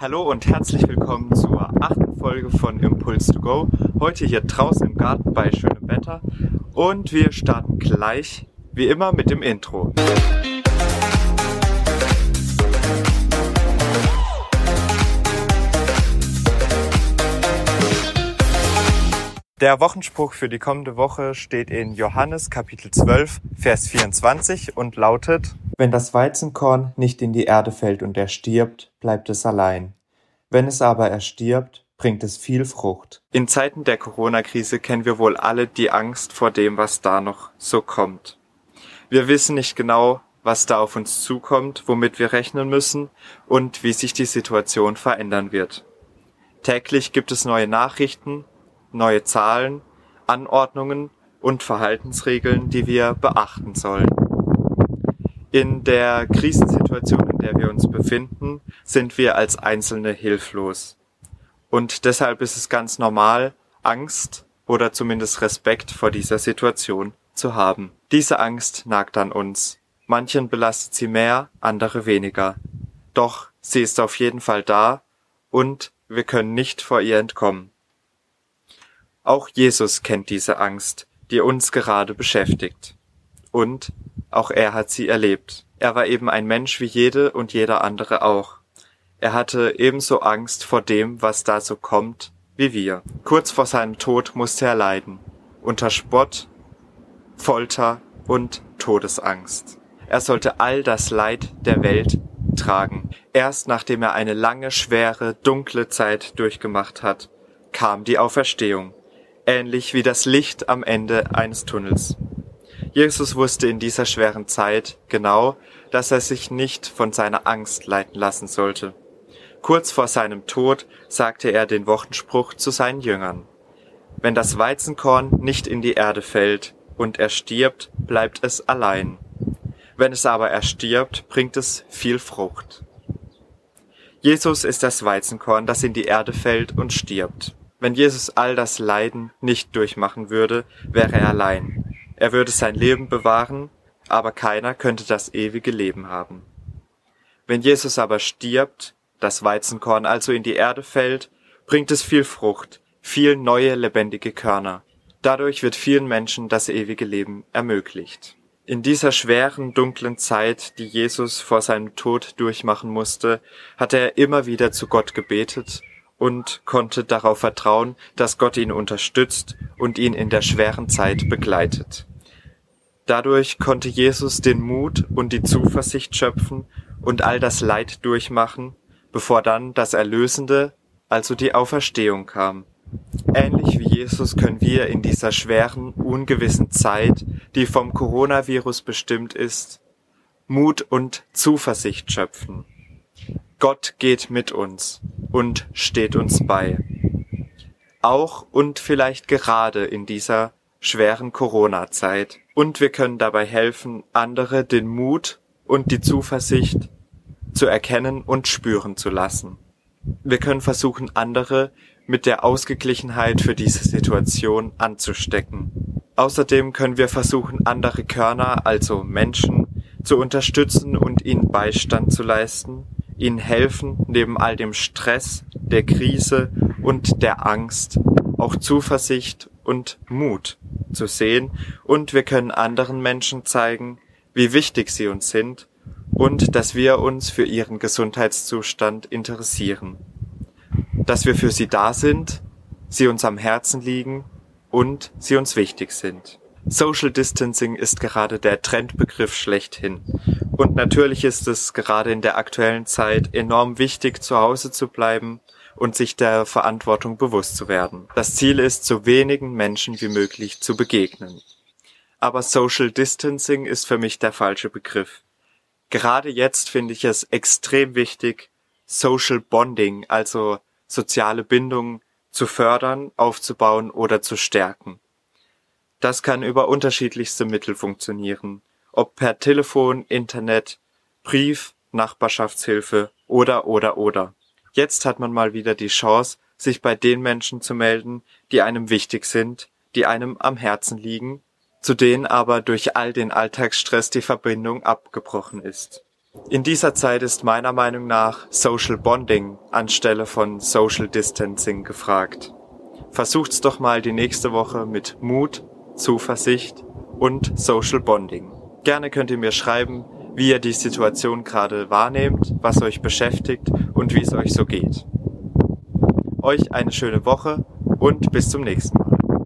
Hallo und herzlich willkommen zur achten Folge von Impulse to Go. Heute hier draußen im Garten bei schönem Wetter und wir starten gleich wie immer mit dem Intro. Der Wochenspruch für die kommende Woche steht in Johannes Kapitel 12, Vers 24 und lautet, Wenn das Weizenkorn nicht in die Erde fällt und er stirbt, bleibt es allein. Wenn es aber erstirbt, bringt es viel Frucht. In Zeiten der Corona-Krise kennen wir wohl alle die Angst vor dem, was da noch so kommt. Wir wissen nicht genau, was da auf uns zukommt, womit wir rechnen müssen und wie sich die Situation verändern wird. Täglich gibt es neue Nachrichten, neue Zahlen, Anordnungen und Verhaltensregeln, die wir beachten sollen. In der Krisensituation, in der wir uns befinden, sind wir als Einzelne hilflos. Und deshalb ist es ganz normal, Angst oder zumindest Respekt vor dieser Situation zu haben. Diese Angst nagt an uns. Manchen belastet sie mehr, andere weniger. Doch sie ist auf jeden Fall da und wir können nicht vor ihr entkommen. Auch Jesus kennt diese Angst, die uns gerade beschäftigt. Und auch er hat sie erlebt. Er war eben ein Mensch wie jede und jeder andere auch. Er hatte ebenso Angst vor dem, was da so kommt, wie wir. Kurz vor seinem Tod musste er leiden. Unter Spott, Folter und Todesangst. Er sollte all das Leid der Welt tragen. Erst nachdem er eine lange, schwere, dunkle Zeit durchgemacht hat, kam die Auferstehung ähnlich wie das Licht am Ende eines Tunnels. Jesus wusste in dieser schweren Zeit genau, dass er sich nicht von seiner Angst leiten lassen sollte. Kurz vor seinem Tod sagte er den Wochenspruch zu seinen Jüngern. Wenn das Weizenkorn nicht in die Erde fällt und er stirbt, bleibt es allein. Wenn es aber erstirbt, bringt es viel Frucht. Jesus ist das Weizenkorn, das in die Erde fällt und stirbt. Wenn Jesus all das Leiden nicht durchmachen würde, wäre er allein. Er würde sein Leben bewahren, aber keiner könnte das ewige Leben haben. Wenn Jesus aber stirbt, das Weizenkorn also in die Erde fällt, bringt es viel Frucht, viel neue lebendige Körner. Dadurch wird vielen Menschen das ewige Leben ermöglicht. In dieser schweren, dunklen Zeit, die Jesus vor seinem Tod durchmachen musste, hat er immer wieder zu Gott gebetet und konnte darauf vertrauen, dass Gott ihn unterstützt und ihn in der schweren Zeit begleitet. Dadurch konnte Jesus den Mut und die Zuversicht schöpfen und all das Leid durchmachen, bevor dann das Erlösende, also die Auferstehung kam. Ähnlich wie Jesus können wir in dieser schweren, ungewissen Zeit, die vom Coronavirus bestimmt ist, Mut und Zuversicht schöpfen. Gott geht mit uns und steht uns bei. Auch und vielleicht gerade in dieser schweren Corona-Zeit. Und wir können dabei helfen, andere den Mut und die Zuversicht zu erkennen und spüren zu lassen. Wir können versuchen, andere mit der Ausgeglichenheit für diese Situation anzustecken. Außerdem können wir versuchen, andere Körner, also Menschen, zu unterstützen und ihnen Beistand zu leisten, ihnen helfen, neben all dem Stress, der Krise und der Angst auch Zuversicht und Mut zu sehen und wir können anderen Menschen zeigen, wie wichtig sie uns sind und dass wir uns für ihren Gesundheitszustand interessieren, dass wir für sie da sind, sie uns am Herzen liegen und sie uns wichtig sind. Social Distancing ist gerade der Trendbegriff schlechthin. Und natürlich ist es gerade in der aktuellen Zeit enorm wichtig, zu Hause zu bleiben und sich der Verantwortung bewusst zu werden. Das Ziel ist, so wenigen Menschen wie möglich zu begegnen. Aber Social Distancing ist für mich der falsche Begriff. Gerade jetzt finde ich es extrem wichtig, Social Bonding, also soziale Bindung zu fördern, aufzubauen oder zu stärken. Das kann über unterschiedlichste Mittel funktionieren, ob per Telefon, Internet, Brief, Nachbarschaftshilfe oder oder oder. Jetzt hat man mal wieder die Chance, sich bei den Menschen zu melden, die einem wichtig sind, die einem am Herzen liegen, zu denen aber durch all den Alltagsstress die Verbindung abgebrochen ist. In dieser Zeit ist meiner Meinung nach Social Bonding anstelle von Social Distancing gefragt. Versucht's doch mal die nächste Woche mit Mut, Zuversicht und Social Bonding. Gerne könnt ihr mir schreiben, wie ihr die Situation gerade wahrnehmt, was euch beschäftigt und wie es euch so geht. Euch eine schöne Woche und bis zum nächsten Mal.